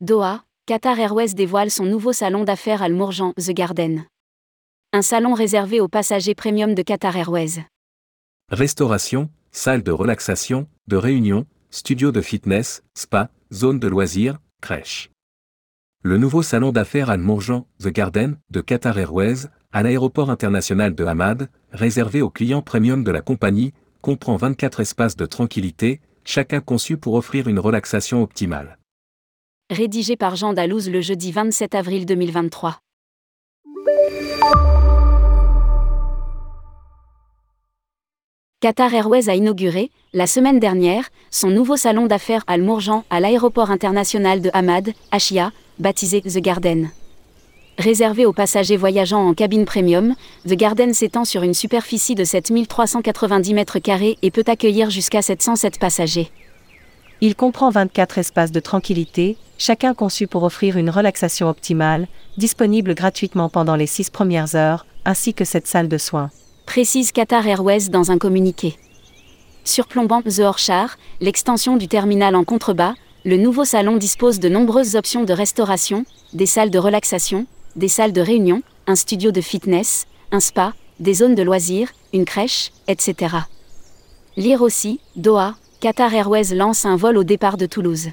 Doha, Qatar Airways dévoile son nouveau salon d'affaires Al Mourjan, The Garden. Un salon réservé aux passagers premium de Qatar Airways. Restauration, salle de relaxation, de réunion, studio de fitness, spa, zone de loisirs, crèche. Le nouveau salon d'affaires Al Mourjan, The Garden, de Qatar Airways, à l'aéroport international de Hamad, réservé aux clients premium de la compagnie, comprend 24 espaces de tranquillité, chacun conçu pour offrir une relaxation optimale. Rédigé par Jean Dalouse le jeudi 27 avril 2023. Qatar Airways a inauguré, la semaine dernière, son nouveau salon d'affaires Al Mourjan à l'aéroport international de Hamad, Ashia, baptisé The Garden. Réservé aux passagers voyageant en cabine premium, The Garden s'étend sur une superficie de 7390 mètres carrés et peut accueillir jusqu'à 707 passagers. Il comprend 24 espaces de tranquillité, chacun conçu pour offrir une relaxation optimale, disponible gratuitement pendant les 6 premières heures, ainsi que cette salle de soins. Précise Qatar Airways dans un communiqué. Surplombant The Orchard, l'extension du terminal en contrebas, le nouveau salon dispose de nombreuses options de restauration, des salles de relaxation, des salles de réunion, un studio de fitness, un spa, des zones de loisirs, une crèche, etc. Lire aussi, Doha, Qatar Airways lance un vol au départ de Toulouse.